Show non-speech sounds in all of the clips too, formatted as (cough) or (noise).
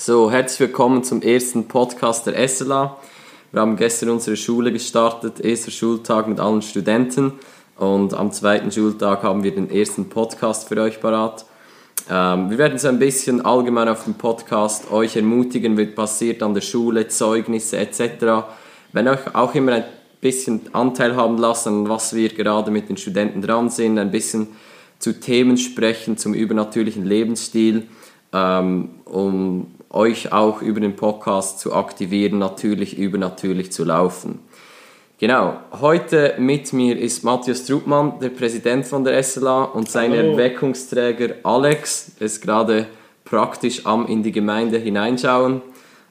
So, herzlich willkommen zum ersten Podcast der SLA. Wir haben gestern unsere Schule gestartet, erster Schultag mit allen Studenten und am zweiten Schultag haben wir den ersten Podcast für euch parat. Ähm, wir werden so ein bisschen allgemein auf dem Podcast euch ermutigen, wird passiert an der Schule, Zeugnisse etc. Wenn euch auch immer ein bisschen Anteil haben lassen, was wir gerade mit den Studenten dran sind, ein bisschen zu Themen sprechen zum übernatürlichen Lebensstil, ähm, um euch auch über den Podcast zu aktivieren, natürlich übernatürlich zu laufen. Genau, heute mit mir ist Matthias Trubmann, der Präsident von der SLA und sein. Erweckungsträger Alex ist gerade praktisch am in die Gemeinde hineinschauen.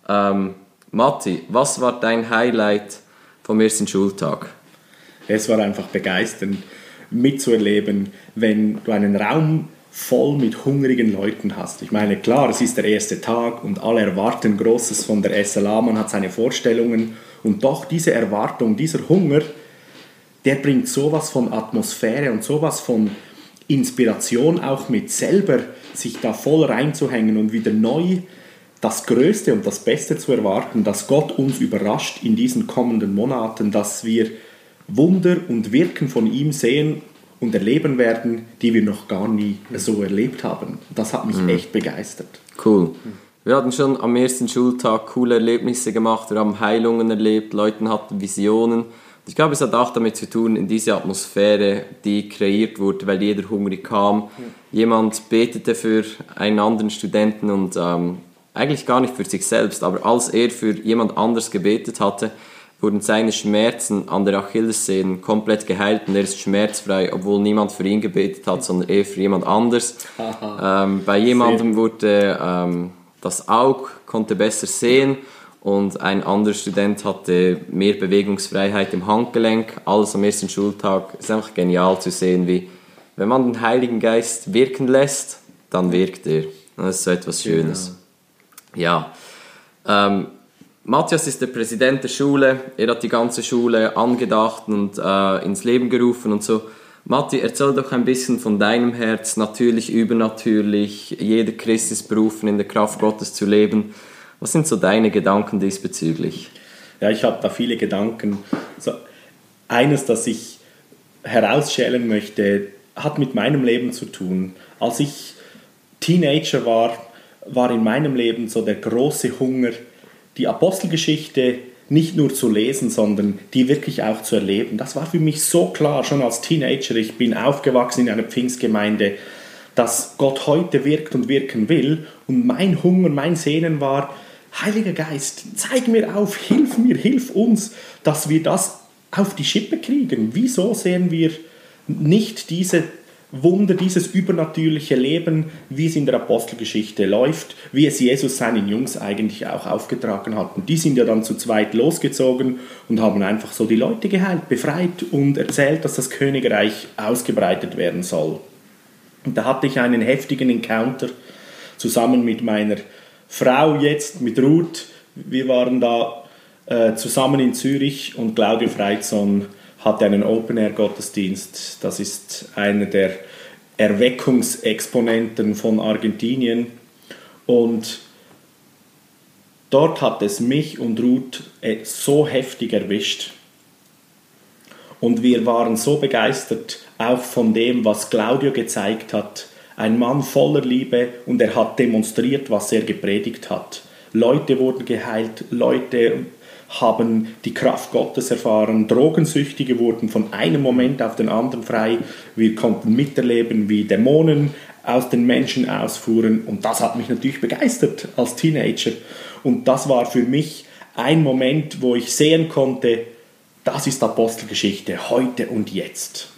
Ähm, Matti, was war dein Highlight vom ersten Schultag? Es war einfach begeisternd mitzuerleben, wenn du einen Raum voll mit hungrigen Leuten hast. Ich meine, klar, es ist der erste Tag und alle erwarten Großes von der SLA, man hat seine Vorstellungen und doch diese Erwartung, dieser Hunger, der bringt sowas von Atmosphäre und sowas von Inspiration auch mit, selber sich da voll reinzuhängen und wieder neu das Größte und das Beste zu erwarten, dass Gott uns überrascht in diesen kommenden Monaten, dass wir Wunder und Wirken von ihm sehen und erleben werden, die wir noch gar nie so erlebt haben. Das hat mich mhm. echt begeistert. Cool. Wir hatten schon am ersten Schultag coole Erlebnisse gemacht, wir haben Heilungen erlebt, Leute hatten Visionen. Ich glaube, es hat auch damit zu tun, in diese Atmosphäre, die kreiert wurde, weil jeder hungrig kam. Jemand betete für einen anderen Studenten und ähm, eigentlich gar nicht für sich selbst, aber als er für jemand anders gebetet hatte, wurden seine Schmerzen an der Achillessehne komplett geheilt und er ist schmerzfrei, obwohl niemand für ihn gebetet hat, sondern er für jemand anders. ähm, bei jemandem wurde ähm, das Auge konnte besser sehen und ein anderer Student hatte mehr Bewegungsfreiheit im Handgelenk. Alles am ersten Schultag ist einfach genial zu sehen, wie wenn man den Heiligen Geist wirken lässt, dann wirkt er. Das ist so etwas Schönes. Genau. Ja. Ähm, Matthias ist der Präsident der Schule. Er hat die ganze Schule angedacht und äh, ins Leben gerufen und so. Matti, erzähl doch ein bisschen von deinem Herz, natürlich, übernatürlich. Jeder Christ ist berufen, in der Kraft Gottes zu leben. Was sind so deine Gedanken diesbezüglich? Ja, ich habe da viele Gedanken. So, eines, das ich herausschälen möchte, hat mit meinem Leben zu tun. Als ich Teenager war, war in meinem Leben so der große Hunger, die Apostelgeschichte nicht nur zu lesen, sondern die wirklich auch zu erleben. Das war für mich so klar, schon als Teenager. Ich bin aufgewachsen in einer Pfingstgemeinde, dass Gott heute wirkt und wirken will. Und mein Hunger, mein Sehnen war, Heiliger Geist, zeig mir auf, hilf mir, hilf uns, dass wir das auf die Schippe kriegen. Wieso sehen wir nicht diese Wunder, dieses übernatürliche Leben, wie es in der Apostelgeschichte läuft, wie es Jesus seinen Jungs eigentlich auch aufgetragen hat. Und die sind ja dann zu zweit losgezogen und haben einfach so die Leute geheilt, befreit und erzählt, dass das Königreich ausgebreitet werden soll. Und da hatte ich einen heftigen Encounter zusammen mit meiner Frau jetzt, mit Ruth. Wir waren da äh, zusammen in Zürich und Claudio Freizon hatte einen Open-Air-Gottesdienst. Das ist einer der Erweckungsexponenten von Argentinien. Und dort hat es mich und Ruth äh, so heftig erwischt. Und wir waren so begeistert auch von dem, was Claudio gezeigt hat. Ein Mann voller Liebe und er hat demonstriert, was er gepredigt hat. Leute wurden geheilt, Leute haben die Kraft Gottes erfahren. Drogensüchtige wurden von einem Moment auf den anderen frei. Wir konnten miterleben, wie Dämonen aus den Menschen ausfuhren. Und das hat mich natürlich begeistert als Teenager. Und das war für mich ein Moment, wo ich sehen konnte, das ist Apostelgeschichte heute und jetzt.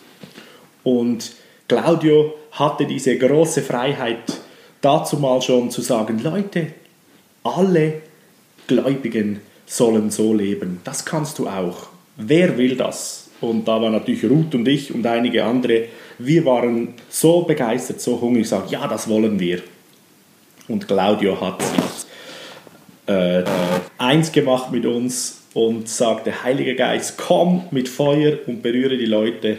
Und Claudio hatte diese große Freiheit, dazu mal schon zu sagen, Leute, alle Gläubigen sollen so leben. Das kannst du auch. Wer will das? Und da war natürlich Ruth und ich und einige andere. Wir waren so begeistert, so hungrig, gesagt, ja, das wollen wir. Und Claudio hat äh, eins gemacht mit uns und sagte, Heiliger Geist, komm mit Feuer und berühre die Leute.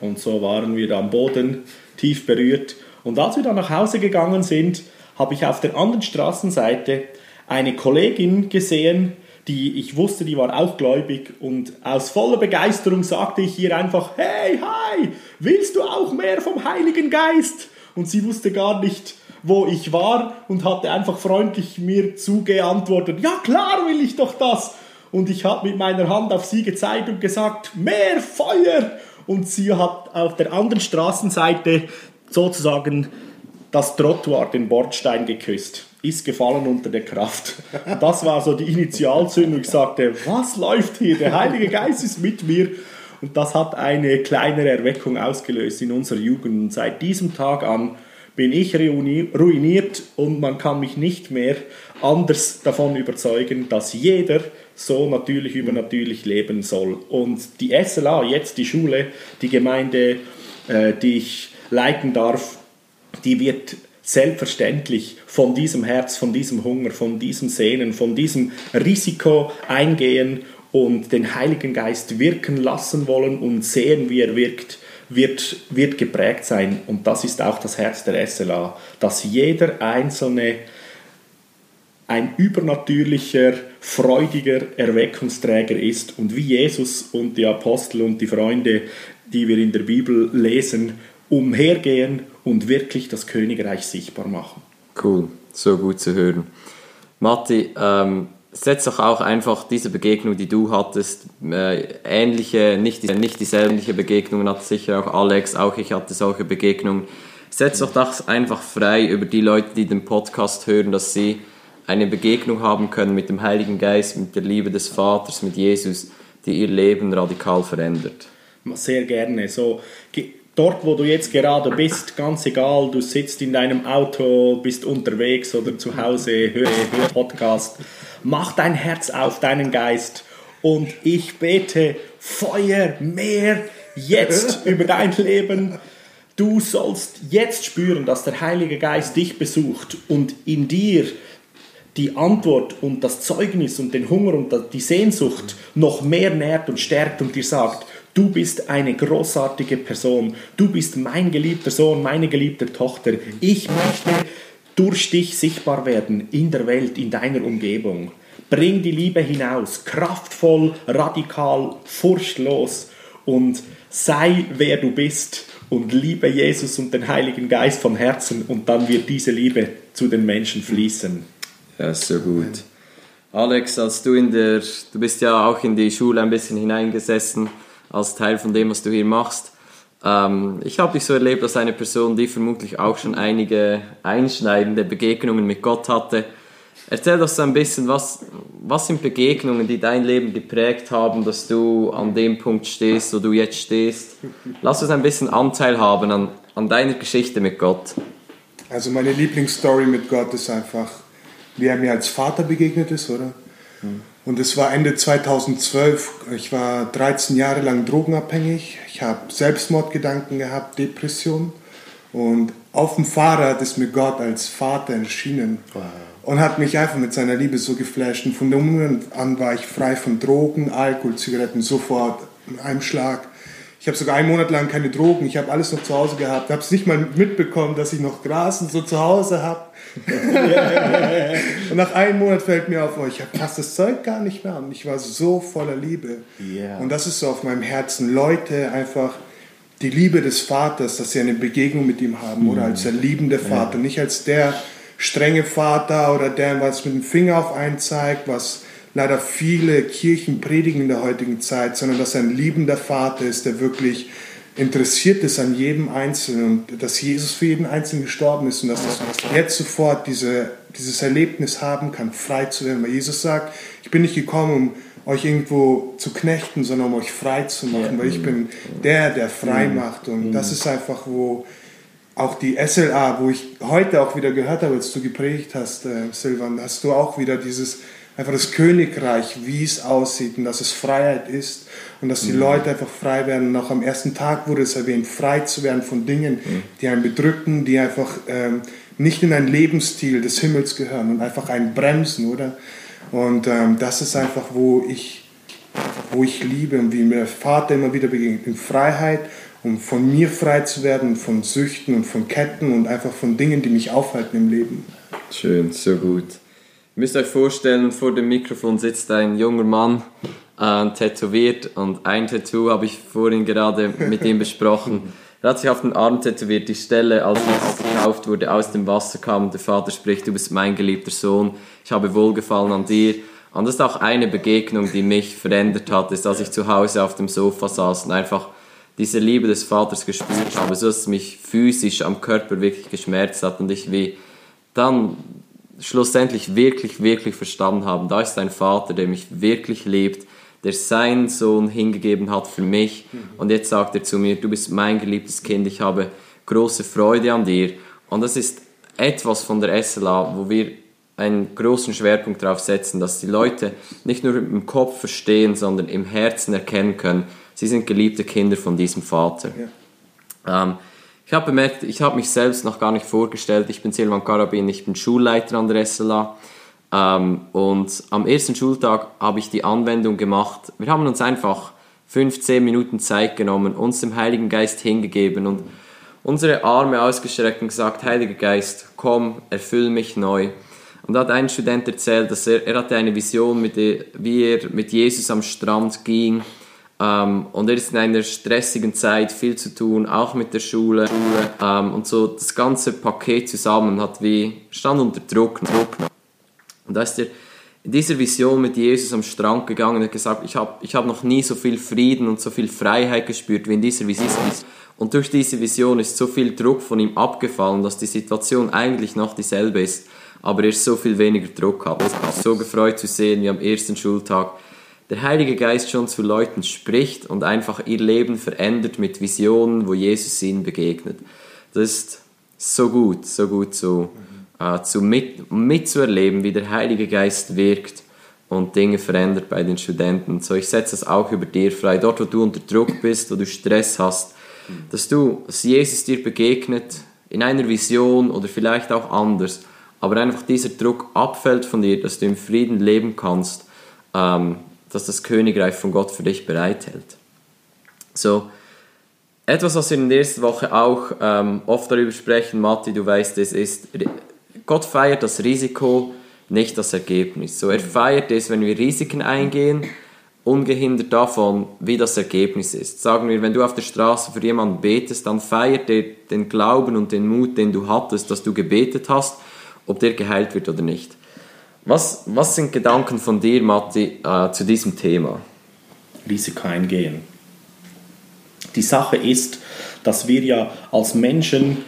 Und so waren wir da am Boden, tief berührt. Und als wir dann nach Hause gegangen sind, habe ich auf der anderen Straßenseite eine Kollegin gesehen, die ich wusste, die war auch gläubig und aus voller Begeisterung sagte ich ihr einfach, hey, hi, willst du auch mehr vom Heiligen Geist? Und sie wusste gar nicht, wo ich war und hatte einfach freundlich mir zugeantwortet, ja klar will ich doch das. Und ich habe mit meiner Hand auf sie gezeigt und gesagt, mehr Feuer. Und sie hat auf der anderen Straßenseite sozusagen das Trottoir, den Bordstein geküsst ist gefallen unter der Kraft. Das war so die Initialzündung. Ich sagte, was läuft hier? Der Heilige Geist ist mit mir. Und das hat eine kleinere Erweckung ausgelöst in unserer Jugend. Und seit diesem Tag an bin ich ruiniert und man kann mich nicht mehr anders davon überzeugen, dass jeder so natürlich übernatürlich leben soll. Und die SLA, jetzt die Schule, die Gemeinde, äh, die ich leiten darf, die wird selbstverständlich von diesem Herz, von diesem Hunger, von diesem Sehnen, von diesem Risiko eingehen und den Heiligen Geist wirken lassen wollen und sehen, wie er wirkt, wird, wird geprägt sein. Und das ist auch das Herz der SLA, dass jeder Einzelne ein übernatürlicher, freudiger Erweckungsträger ist und wie Jesus und die Apostel und die Freunde, die wir in der Bibel lesen, umhergehen und wirklich das Königreich sichtbar machen. Cool, so gut zu hören. Matti, ähm, setz doch auch einfach diese Begegnung, die du hattest, äh, ähnliche, nicht, nicht dieselben Begegnungen hat sicher auch Alex, auch ich hatte solche Begegnungen. Setz doch das einfach frei über die Leute, die den Podcast hören, dass sie eine Begegnung haben können mit dem Heiligen Geist, mit der Liebe des Vaters, mit Jesus, die ihr Leben radikal verändert. Sehr gerne. So, dort, wo du jetzt gerade bist, ganz egal, du sitzt in deinem Auto, bist unterwegs oder zu Hause, höre, höre Podcast, mach dein Herz auf, deinen Geist und ich bete Feuer, mehr jetzt (laughs) über dein Leben. Du sollst jetzt spüren, dass der Heilige Geist dich besucht und in dir die Antwort und das Zeugnis und den Hunger und die Sehnsucht noch mehr nährt und stärkt und dir sagt, Du bist eine großartige Person. Du bist mein geliebter Sohn, meine geliebte Tochter. Ich möchte durch dich sichtbar werden in der Welt, in deiner Umgebung. Bring die Liebe hinaus, kraftvoll, radikal, furchtlos und sei wer du bist und liebe Jesus und den Heiligen Geist von Herzen und dann wird diese Liebe zu den Menschen fließen. Ja, so gut. Alex, als du in der, du bist ja auch in die Schule ein bisschen hineingesessen als Teil von dem, was du hier machst. Ähm, ich habe dich so erlebt als eine Person, die vermutlich auch schon einige einschneidende Begegnungen mit Gott hatte. Erzähl doch so ein bisschen, was, was sind Begegnungen, die dein Leben geprägt haben, dass du an dem Punkt stehst, wo du jetzt stehst. Lass uns ein bisschen Anteil haben an, an deiner Geschichte mit Gott. Also meine Lieblingsstory mit Gott ist einfach, wie er mir als Vater begegnet ist, oder? Mhm. Und es war Ende 2012. Ich war 13 Jahre lang drogenabhängig. Ich habe Selbstmordgedanken gehabt, Depression. Und auf dem Fahrrad ist mir Gott als Vater erschienen wow. und hat mich einfach mit seiner Liebe so geflasht. Und von dem Moment an war ich frei von Drogen, Alkohol, Zigaretten, sofort in einem Schlag. Ich habe sogar einen Monat lang keine Drogen. Ich habe alles noch zu Hause gehabt. Habe es nicht mal mitbekommen, dass ich noch Gras und so zu Hause habe. (laughs) und nach einem Monat fällt mir auf, oh, ich passe das Zeug gar nicht mehr an. Ich war so voller Liebe. Yeah. Und das ist so auf meinem Herzen. Leute einfach die Liebe des Vaters, dass sie eine Begegnung mit ihm haben. Oder als der liebende Vater. Ja. Nicht als der strenge Vater oder der, was mit dem Finger auf einen zeigt, was leider viele Kirchen predigen in der heutigen Zeit, sondern dass er ein liebender Vater ist, der wirklich interessiert ist an jedem Einzelnen und dass Jesus für jeden Einzelnen gestorben ist und dass er jetzt sofort diese, dieses Erlebnis haben kann, frei zu werden. Weil Jesus sagt, ich bin nicht gekommen, um euch irgendwo zu knechten, sondern um euch frei zu machen, weil ich bin der, der frei mhm. macht. Und das ist einfach, wo auch die SLA, wo ich heute auch wieder gehört habe, als du gepredigt hast, äh, Silvan, hast du auch wieder dieses einfach das Königreich, wie es aussieht und dass es Freiheit ist und dass die mhm. Leute einfach frei werden. Und auch am ersten Tag wurde es erwähnt, frei zu werden von Dingen, mhm. die einen bedrücken, die einfach ähm, nicht in ein Lebensstil des Himmels gehören und einfach einen bremsen, oder? Und ähm, das ist einfach, wo ich, wo ich liebe und wie mir der Vater immer wieder begegnet, in Freiheit, um von mir frei zu werden, von Süchten und von Ketten und einfach von Dingen, die mich aufhalten im Leben. Schön, so gut. Müsst euch vorstellen, vor dem Mikrofon sitzt ein junger Mann, äh, tätowiert und ein Tattoo habe ich vorhin gerade mit ihm besprochen. Er hat sich auf den Arm tätowiert, die Stelle, als Jesus getauft wurde, aus dem Wasser kam und der Vater spricht, du bist mein geliebter Sohn, ich habe Wohlgefallen an dir. Und das ist auch eine Begegnung, die mich verändert hat, ist, als ich zu Hause auf dem Sofa saß und einfach diese Liebe des Vaters gespürt habe, so dass es mich physisch am Körper wirklich geschmerzt hat und ich wie dann schlussendlich wirklich, wirklich verstanden habe, da ist ein Vater, der mich wirklich lebt, der seinen Sohn hingegeben hat für mich und jetzt sagt er zu mir, du bist mein geliebtes Kind, ich habe große Freude an dir und das ist etwas von der SLA, wo wir einen großen Schwerpunkt darauf setzen, dass die Leute nicht nur im Kopf verstehen, sondern im Herzen erkennen können, sie sind geliebte Kinder von diesem Vater. Ja. Ähm, ich habe bemerkt, ich habe mich selbst noch gar nicht vorgestellt. Ich bin Silvan Karabin, ich bin Schulleiter an der SLA. Ähm, und am ersten Schultag habe ich die Anwendung gemacht. Wir haben uns einfach 15 Minuten Zeit genommen, uns dem Heiligen Geist hingegeben und unsere Arme ausgestreckt und gesagt, Heiliger Geist, komm, erfüll mich neu. Und da hat ein Student erzählt, dass er, er hatte eine Vision, mit der, wie er mit Jesus am Strand ging. Ähm, und er ist in einer stressigen Zeit, viel zu tun, auch mit der Schule. Ähm, und so das ganze Paket zusammen hat wie, stand unter Druck. Druck. Und da ist er in dieser Vision mit Jesus am Strand gegangen und hat gesagt, ich habe ich hab noch nie so viel Frieden und so viel Freiheit gespürt wie in dieser Vision. Und durch diese Vision ist so viel Druck von ihm abgefallen, dass die Situation eigentlich noch dieselbe ist aber er so viel weniger Druck hat. Ich so gefreut zu sehen, wie am ersten Schultag der Heilige Geist schon zu Leuten spricht und einfach ihr Leben verändert mit Visionen, wo Jesus ihnen begegnet. Das ist so gut, so gut so äh, zu mit, mitzuerleben, wie der Heilige Geist wirkt und Dinge verändert bei den Studenten. So, ich setze das auch über dir frei. Dort, wo du unter Druck bist, wo du Stress hast, dass du, dass Jesus dir begegnet in einer Vision oder vielleicht auch anders aber einfach dieser Druck abfällt von dir, dass du im Frieden leben kannst, ähm, dass das Königreich von Gott für dich bereithält. So, etwas, was wir in der ersten Woche auch ähm, oft darüber sprechen, Matti, du weißt es, ist, Gott feiert das Risiko, nicht das Ergebnis. So, er feiert es, wenn wir Risiken eingehen, ungehindert davon, wie das Ergebnis ist. Sagen wir, wenn du auf der Straße für jemanden betest, dann feiert er den Glauben und den Mut, den du hattest, dass du gebetet hast ob der geheilt wird oder nicht. Was, was sind Gedanken von dir, Matti, äh, zu diesem Thema? Risiko eingehen. Die Sache ist, dass wir ja als Menschen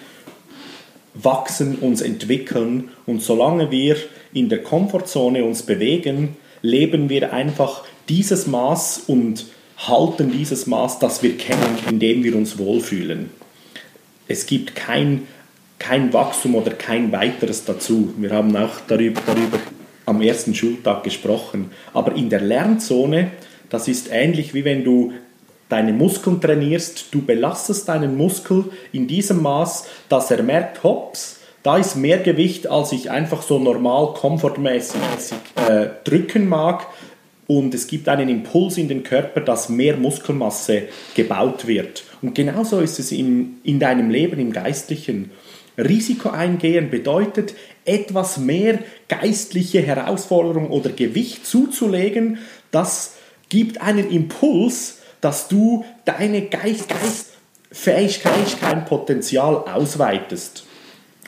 wachsen, uns entwickeln und solange wir in der Komfortzone uns bewegen, leben wir einfach dieses Maß und halten dieses Maß, das wir kennen, in dem wir uns wohlfühlen. Es gibt kein kein Wachstum oder kein weiteres dazu. Wir haben auch darüber, darüber am ersten Schultag gesprochen. Aber in der Lernzone, das ist ähnlich wie wenn du deine Muskeln trainierst, du belastest deinen Muskel in diesem Maß, dass er merkt, hops, da ist mehr Gewicht, als ich einfach so normal, komfortmäßig äh, drücken mag. Und es gibt einen Impuls in den Körper, dass mehr Muskelmasse gebaut wird. Und genauso ist es in, in deinem Leben, im Geistlichen. Risiko eingehen bedeutet, etwas mehr geistliche Herausforderung oder Gewicht zuzulegen. Das gibt einen Impuls, dass du deine Geist, Geistfähigkeit, kein Potenzial ausweitest.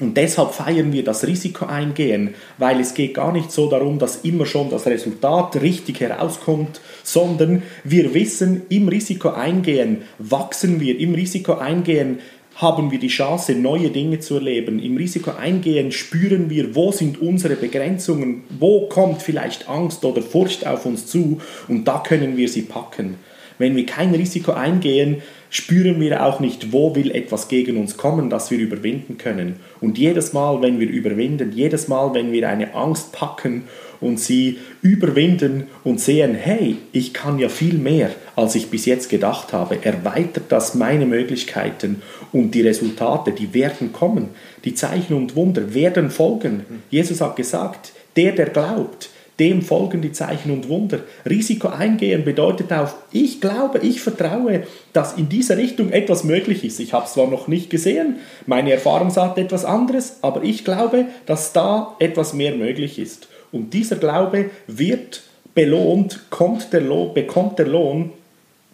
Und deshalb feiern wir das Risiko eingehen, weil es geht gar nicht so darum, dass immer schon das Resultat richtig herauskommt, sondern wir wissen, im Risiko eingehen wachsen wir, im Risiko eingehen haben wir die Chance, neue Dinge zu erleben. Im Risiko eingehen spüren wir, wo sind unsere Begrenzungen, wo kommt vielleicht Angst oder Furcht auf uns zu und da können wir sie packen. Wenn wir kein Risiko eingehen, spüren wir auch nicht, wo will etwas gegen uns kommen, das wir überwinden können. Und jedes Mal, wenn wir überwinden, jedes Mal, wenn wir eine Angst packen und sie überwinden und sehen, hey, ich kann ja viel mehr, als ich bis jetzt gedacht habe, erweitert das meine Möglichkeiten und die Resultate, die werden kommen. Die Zeichen und Wunder werden folgen. Jesus hat gesagt, der, der glaubt, dem folgen die Zeichen und Wunder. Risiko eingehen bedeutet auch, ich glaube, ich vertraue, dass in dieser Richtung etwas möglich ist. Ich habe es zwar noch nicht gesehen, meine Erfahrung sagt etwas anderes, aber ich glaube, dass da etwas mehr möglich ist. Und dieser Glaube wird belohnt, kommt der Lohn, bekommt der Lohn,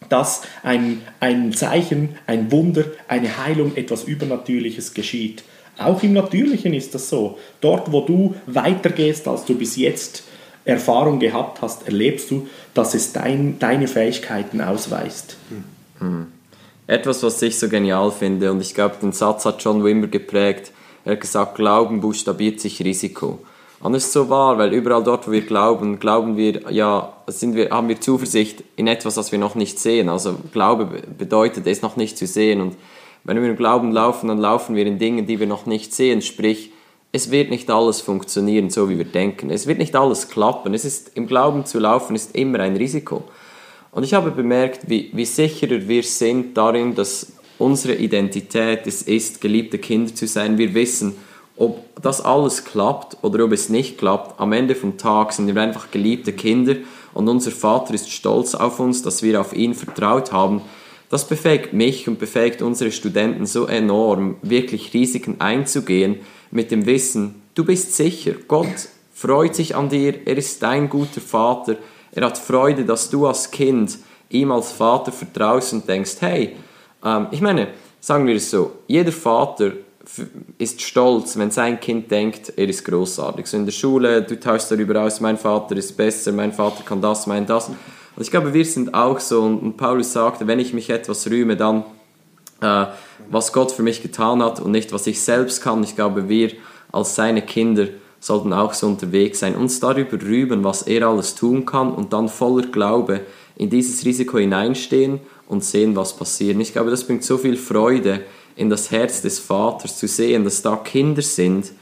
dass ein, ein Zeichen, ein Wunder, eine Heilung, etwas Übernatürliches geschieht. Auch im Natürlichen ist das so. Dort, wo du weitergehst, als du bis jetzt Erfahrung gehabt hast, erlebst du, dass es dein, deine Fähigkeiten ausweist. Hm. Etwas, was ich so genial finde, und ich glaube, den Satz hat John Wimmer geprägt, er hat gesagt, Glauben buchstabiert sich Risiko. Und das ist so wahr, weil überall dort, wo wir glauben, glauben wir, ja, sind wir, haben wir Zuversicht in etwas, was wir noch nicht sehen. Also Glaube bedeutet, es noch nicht zu sehen. Und wenn wir im Glauben laufen, dann laufen wir in Dingen, die wir noch nicht sehen. Sprich, es wird nicht alles funktionieren, so wie wir denken. Es wird nicht alles klappen. Es ist, Im Glauben zu laufen ist immer ein Risiko. Und ich habe bemerkt, wie, wie sicherer wir sind darin, dass unsere Identität es ist, geliebte Kinder zu sein. Wir wissen, ob das alles klappt oder ob es nicht klappt. Am Ende vom Tag sind wir einfach geliebte Kinder und unser Vater ist stolz auf uns, dass wir auf ihn vertraut haben. Das befähigt mich und befähigt unsere Studenten so enorm, wirklich Risiken einzugehen, mit dem Wissen, du bist sicher, Gott freut sich an dir, er ist dein guter Vater, er hat Freude, dass du als Kind ihm als Vater vertraust und denkst, hey, ähm, ich meine, sagen wir es so, jeder Vater ist stolz, wenn sein Kind denkt, er ist großartig. So in der Schule, du tauschst darüber aus, mein Vater ist besser, mein Vater kann das, mein das. Und ich glaube, wir sind auch so, und Paulus sagte, wenn ich mich etwas rühme, dann äh, was Gott für mich getan hat und nicht, was ich selbst kann. Ich glaube, wir als seine Kinder sollten auch so unterwegs sein, uns darüber rüben, was er alles tun kann und dann voller Glaube in dieses Risiko hineinstehen und sehen, was passiert. Ich glaube, das bringt so viel Freude in das Herz des Vaters zu sehen, dass da Kinder sind,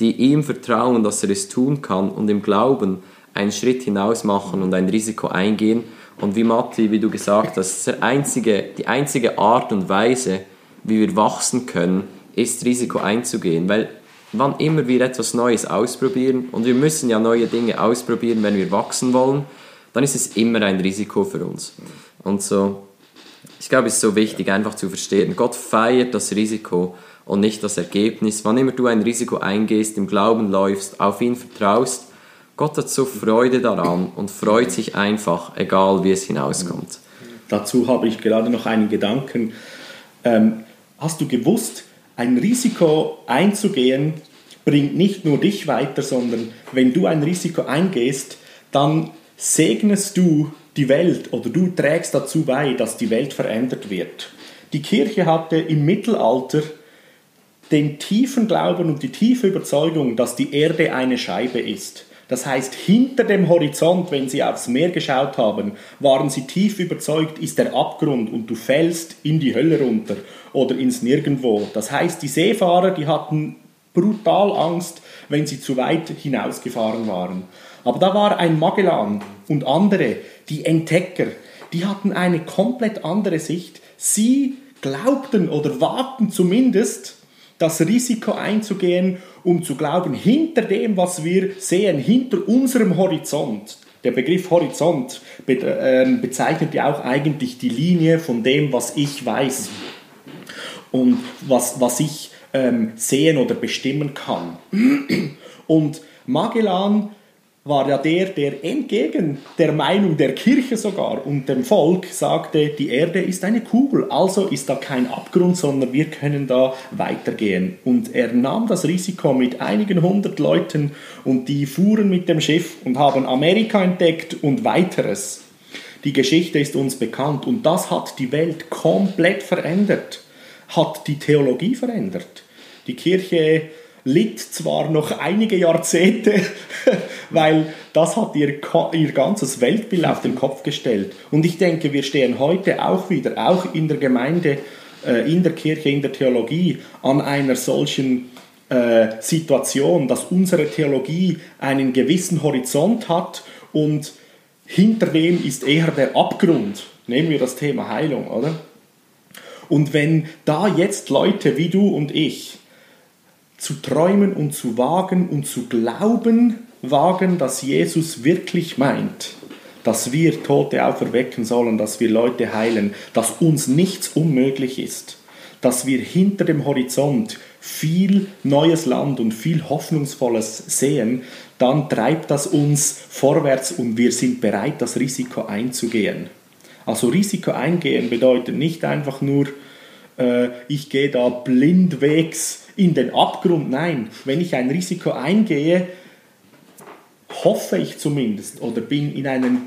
die ihm vertrauen, dass er es tun kann und im Glauben einen Schritt hinaus machen und ein Risiko eingehen. Und wie Matti, wie du gesagt hast, einzige, die einzige Art und Weise, wie wir wachsen können, ist Risiko einzugehen. Weil wann immer wir etwas Neues ausprobieren, und wir müssen ja neue Dinge ausprobieren, wenn wir wachsen wollen, dann ist es immer ein Risiko für uns. Und so, ich glaube, es ist so wichtig, einfach zu verstehen, Gott feiert das Risiko und nicht das Ergebnis. Wann immer du ein Risiko eingehst, im Glauben läufst, auf ihn vertraust, Gott hat so Freude daran und freut sich einfach, egal wie es hinauskommt. Dazu habe ich gerade noch einen Gedanken. Ähm, Hast du gewusst, ein Risiko einzugehen bringt nicht nur dich weiter, sondern wenn du ein Risiko eingehst, dann segnest du die Welt oder du trägst dazu bei, dass die Welt verändert wird. Die Kirche hatte im Mittelalter den tiefen Glauben und die tiefe Überzeugung, dass die Erde eine Scheibe ist. Das heißt, hinter dem Horizont, wenn sie aufs Meer geschaut haben, waren sie tief überzeugt, ist der Abgrund und du fällst in die Hölle runter oder ins Nirgendwo. Das heißt, die Seefahrer, die hatten brutal Angst, wenn sie zu weit hinausgefahren waren. Aber da war ein Magellan und andere, die Entdecker, die hatten eine komplett andere Sicht. Sie glaubten oder wagten zumindest, das Risiko einzugehen, um zu glauben, hinter dem, was wir sehen, hinter unserem Horizont, der Begriff Horizont ähm, bezeichnet ja auch eigentlich die Linie von dem, was ich weiß und was, was ich ähm, sehen oder bestimmen kann. Und Magellan war ja der, der entgegen der Meinung der Kirche sogar und dem Volk sagte, die Erde ist eine Kugel, also ist da kein Abgrund, sondern wir können da weitergehen. Und er nahm das Risiko mit einigen hundert Leuten und die fuhren mit dem Schiff und haben Amerika entdeckt und weiteres. Die Geschichte ist uns bekannt und das hat die Welt komplett verändert, hat die Theologie verändert. Die Kirche litt zwar noch einige Jahrzehnte, (laughs) weil das hat ihr, ihr ganzes Weltbild auf den Kopf gestellt. Und ich denke, wir stehen heute auch wieder, auch in der Gemeinde, äh, in der Kirche, in der Theologie, an einer solchen äh, Situation, dass unsere Theologie einen gewissen Horizont hat und hinter dem ist eher der Abgrund. Nehmen wir das Thema Heilung, oder? Und wenn da jetzt Leute wie du und ich zu träumen und zu wagen und zu glauben, wagen, dass Jesus wirklich meint, dass wir Tote auferwecken sollen, dass wir Leute heilen, dass uns nichts unmöglich ist, dass wir hinter dem Horizont viel neues Land und viel Hoffnungsvolles sehen, dann treibt das uns vorwärts und wir sind bereit, das Risiko einzugehen. Also Risiko eingehen bedeutet nicht einfach nur, äh, ich gehe da blindwegs in den Abgrund. Nein, wenn ich ein Risiko eingehe, hoffe ich zumindest oder bin in einem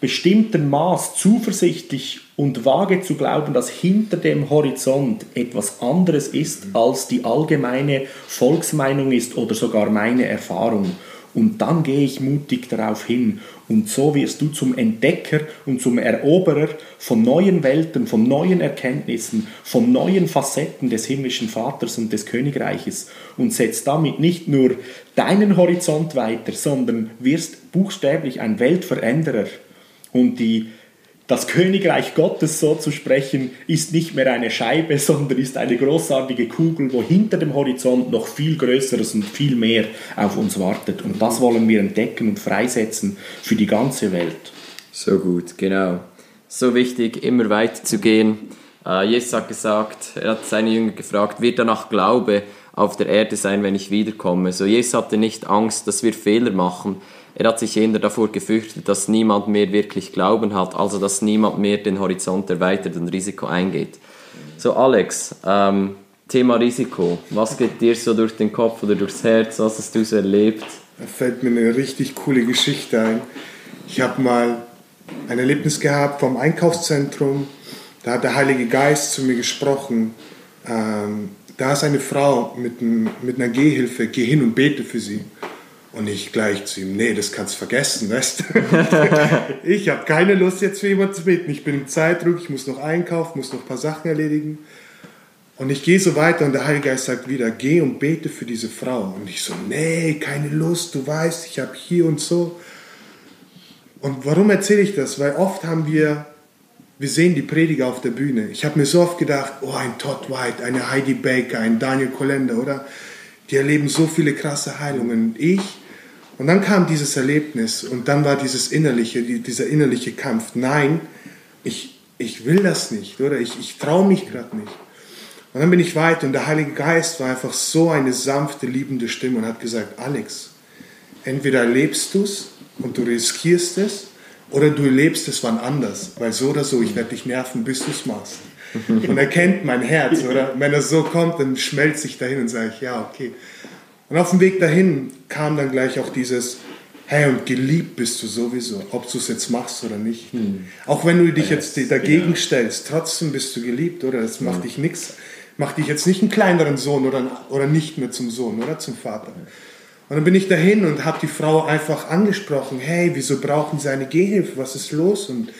bestimmten Maß zuversichtlich und wage zu glauben, dass hinter dem Horizont etwas anderes ist, als die allgemeine Volksmeinung ist oder sogar meine Erfahrung. Und dann gehe ich mutig darauf hin. Und so wirst du zum Entdecker und zum Eroberer von neuen Welten, von neuen Erkenntnissen, von neuen Facetten des himmlischen Vaters und des Königreiches und setzt damit nicht nur deinen Horizont weiter, sondern wirst buchstäblich ein Weltveränderer. Und die das Königreich Gottes so zu sprechen, ist nicht mehr eine Scheibe, (laughs) sondern ist eine großartige Kugel, wo hinter dem Horizont noch viel Größeres und viel mehr auf uns wartet. Und das wollen wir entdecken und freisetzen für die ganze Welt. So gut, genau. So wichtig, immer weiter zu gehen. Äh, Jesus hat gesagt, er hat seine Jünger gefragt, wird danach Glaube auf der Erde sein, wenn ich wiederkomme? So, Jesus hatte nicht Angst, dass wir Fehler machen, er hat sich eher davor gefürchtet, dass niemand mehr wirklich Glauben hat, also dass niemand mehr den Horizont erweitert und Risiko eingeht. So, Alex, ähm, Thema Risiko. Was geht dir so durch den Kopf oder durchs Herz? Was hast du so erlebt? Da fällt mir eine richtig coole Geschichte ein. Ich habe mal ein Erlebnis gehabt vom Einkaufszentrum. Da hat der Heilige Geist zu mir gesprochen. Ähm, da ist eine Frau mit, mit einer Gehhilfe. Geh hin und bete für sie. Und ich gleich zu ihm, nee, das kannst du vergessen, weißt du? (laughs) ich habe keine Lust jetzt für jemanden zu beten. Ich bin im Zeitdruck, ich muss noch einkaufen, muss noch ein paar Sachen erledigen. Und ich gehe so weiter und der Heilige Geist sagt wieder, geh und bete für diese Frau. Und ich so, nee, keine Lust, du weißt, ich habe hier und so. Und warum erzähle ich das? Weil oft haben wir, wir sehen die Prediger auf der Bühne. Ich habe mir so oft gedacht, oh, ein Todd White, eine Heidi Baker, ein Daniel Kolender, oder? Die erleben so viele krasse Heilungen. Ich und dann kam dieses Erlebnis und dann war dieses innerliche, dieser innerliche Kampf. Nein, ich, ich will das nicht, oder? Ich, ich traue mich gerade nicht. Und dann bin ich weit und der Heilige Geist war einfach so eine sanfte, liebende Stimme und hat gesagt, Alex, entweder lebst du es und du riskierst es oder du lebst es wann anders, weil so oder so, ich werde dich nerven, bis du es machst. Und er kennt mein Herz, oder? wenn er so kommt, dann schmelzt sich dahin und sage ich, ja, okay. Und auf dem Weg dahin kam dann gleich auch dieses, hey, und geliebt bist du sowieso, ob du es jetzt machst oder nicht. Hm. Auch wenn du dich jetzt dagegen ja. stellst, trotzdem bist du geliebt, oder? Das macht hm. dich nichts, macht dich jetzt nicht einen kleineren Sohn oder, oder nicht mehr zum Sohn oder zum Vater. Und dann bin ich dahin und habe die Frau einfach angesprochen, hey, wieso brauchen sie eine Gehhilfe, was ist los? Und,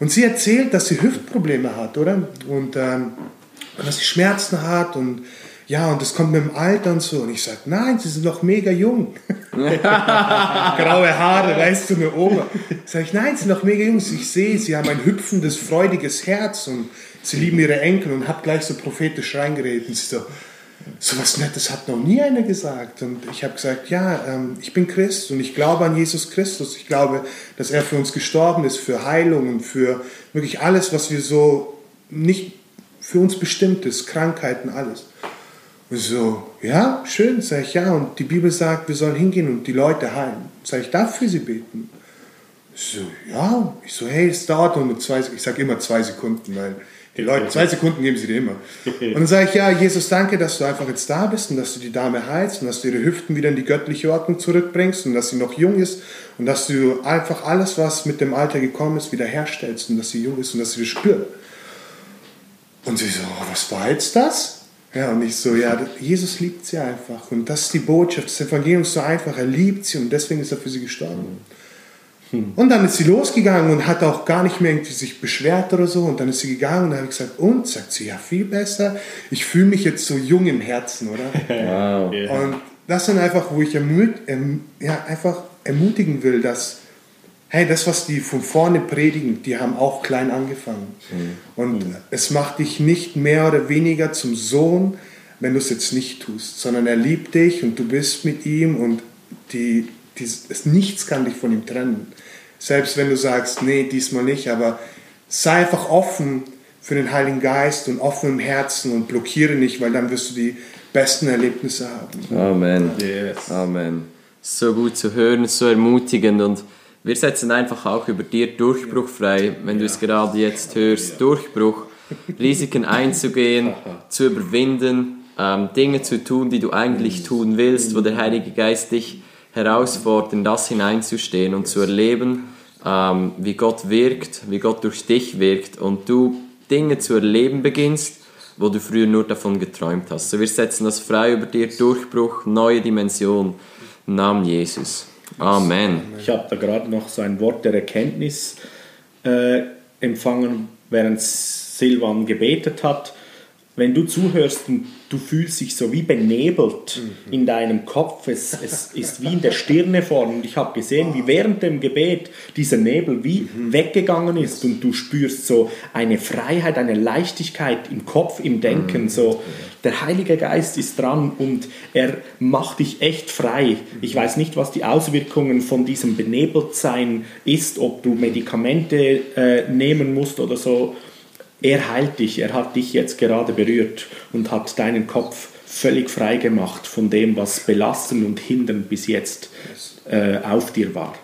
und sie erzählt, dass sie Hüftprobleme hat, oder? Und ähm, dass sie Schmerzen hat und ja, und das kommt mit dem Alter und so. Und ich sage, nein, sie sind noch mega jung. (laughs) Graue Haare, weißt du, eine Oma. Sag ich, nein, sie sind noch mega jung. Ich sehe, sie haben ein hüpfendes, freudiges Herz und sie lieben ihre Enkel und hab gleich so prophetisch reingeredet. Und sie so, so was Nettes hat noch nie einer gesagt. Und ich habe gesagt, ja, ähm, ich bin Christ und ich glaube an Jesus Christus. Ich glaube, dass er für uns gestorben ist, für Heilung und für wirklich alles, was wir so nicht für uns bestimmt ist, Krankheiten, alles. So, ja, schön, sag ich, ja. Und die Bibel sagt, wir sollen hingehen und die Leute heilen. Sag ich, darf für sie beten? So, ja. Ich so, hey, es dauert nur zwei, ich sage immer zwei Sekunden, weil die Leute, (laughs) zwei Sekunden geben sie dir immer. Und dann sage ich, ja, Jesus, danke, dass du einfach jetzt da bist und dass du die Dame heilst und dass du ihre Hüften wieder in die göttliche Ordnung zurückbringst und dass sie noch jung ist und dass du einfach alles, was mit dem Alter gekommen ist, wieder herstellst und dass sie jung ist und dass sie das spürt. Und sie so, was war jetzt das? Ja, und ich so, ja, Jesus liebt sie einfach. Und das ist die Botschaft. Das Evangelium ist so einfach. Er liebt sie und deswegen ist er für sie gestorben. Hm. Und dann ist sie losgegangen und hat auch gar nicht mehr irgendwie sich beschwert oder so. Und dann ist sie gegangen und dann habe ich gesagt, und? Sagt sie, ja, viel besser. Ich fühle mich jetzt so jung im Herzen, oder? (laughs) Wow. Und das sind einfach, wo ich ermut, erm, ja, einfach ermutigen will, dass hey, das, was die von vorne predigen, die haben auch klein angefangen. Mhm. Und mhm. es macht dich nicht mehr oder weniger zum Sohn, wenn du es jetzt nicht tust, sondern er liebt dich und du bist mit ihm und die, dies, nichts kann dich von ihm trennen. Selbst wenn du sagst, nee, diesmal nicht, aber sei einfach offen für den Heiligen Geist und offen im Herzen und blockiere nicht, weil dann wirst du die besten Erlebnisse haben. Amen. Yes. Amen. So gut zu hören, so ermutigend und wir setzen einfach auch über dir Durchbruch frei, wenn du es gerade jetzt hörst, Durchbruch, Risiken einzugehen, zu überwinden, ähm, Dinge zu tun, die du eigentlich tun willst, wo der Heilige Geist dich herausfordert, in das hineinzustehen und zu erleben, ähm, wie Gott wirkt, wie Gott durch dich wirkt und du Dinge zu erleben beginnst, wo du früher nur davon geträumt hast. So, wir setzen das frei über dir, Durchbruch, neue Dimension, im Namen Jesus. Amen. Ich habe da gerade noch so ein Wort der Erkenntnis äh, empfangen, während Silvan gebetet hat wenn du zuhörst und du fühlst dich so wie benebelt mhm. in deinem Kopf, es, es ist wie in der Stirne vorn und ich habe gesehen, wie während dem Gebet dieser Nebel wie mhm. weggegangen ist und du spürst so eine Freiheit, eine Leichtigkeit im Kopf, im Denken, mhm. so der Heilige Geist ist dran und er macht dich echt frei. Ich mhm. weiß nicht, was die Auswirkungen von diesem Benebeltsein ist, ob du Medikamente äh, nehmen musst oder so er heilt dich, er hat dich jetzt gerade berührt und hat deinen Kopf völlig frei gemacht von dem, was belastend und hindernd bis jetzt äh, auf dir war.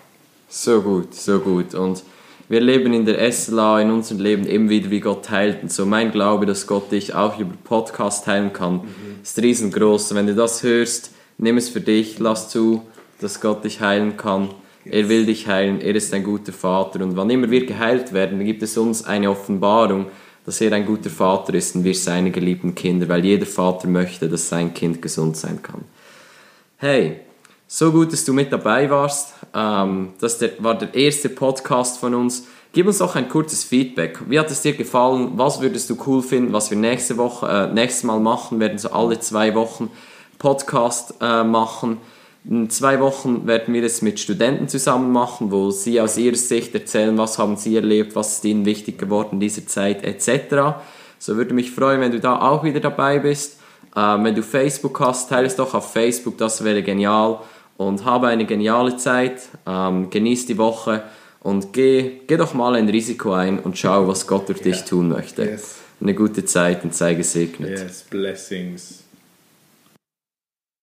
So gut, so gut. Und wir leben in der SLA, in unserem Leben eben wieder, wie Gott heilt. Und so mein Glaube, dass Gott dich auch über Podcast heilen kann, mhm. ist riesengroß. Wenn du das hörst, nimm es für dich, lass zu, dass Gott dich heilen kann. Er will dich heilen, er ist ein guter Vater. Und wann immer wir geheilt werden, gibt es uns eine Offenbarung, dass er ein guter Vater ist und wir seine geliebten Kinder, weil jeder Vater möchte, dass sein Kind gesund sein kann. Hey, so gut, dass du mit dabei warst. Ähm, das war der erste Podcast von uns. Gib uns auch ein kurzes Feedback. Wie hat es dir gefallen? Was würdest du cool finden, was wir nächste Woche, äh, nächstes Mal machen? Wir werden so alle zwei Wochen Podcast äh, machen. In zwei Wochen werden wir es mit Studenten zusammen machen, wo sie aus ihrer Sicht erzählen, was haben sie erlebt, was ist ihnen wichtig geworden in dieser Zeit etc. So würde mich freuen, wenn du da auch wieder dabei bist. Ähm, wenn du Facebook hast, teile es doch auf Facebook, das wäre genial. Und habe eine geniale Zeit, ähm, genieß die Woche und geh, geh doch mal ein Risiko ein und schau, was Gott durch dich tun möchte. Yes. Eine gute Zeit und sei gesegnet. Yes, blessings.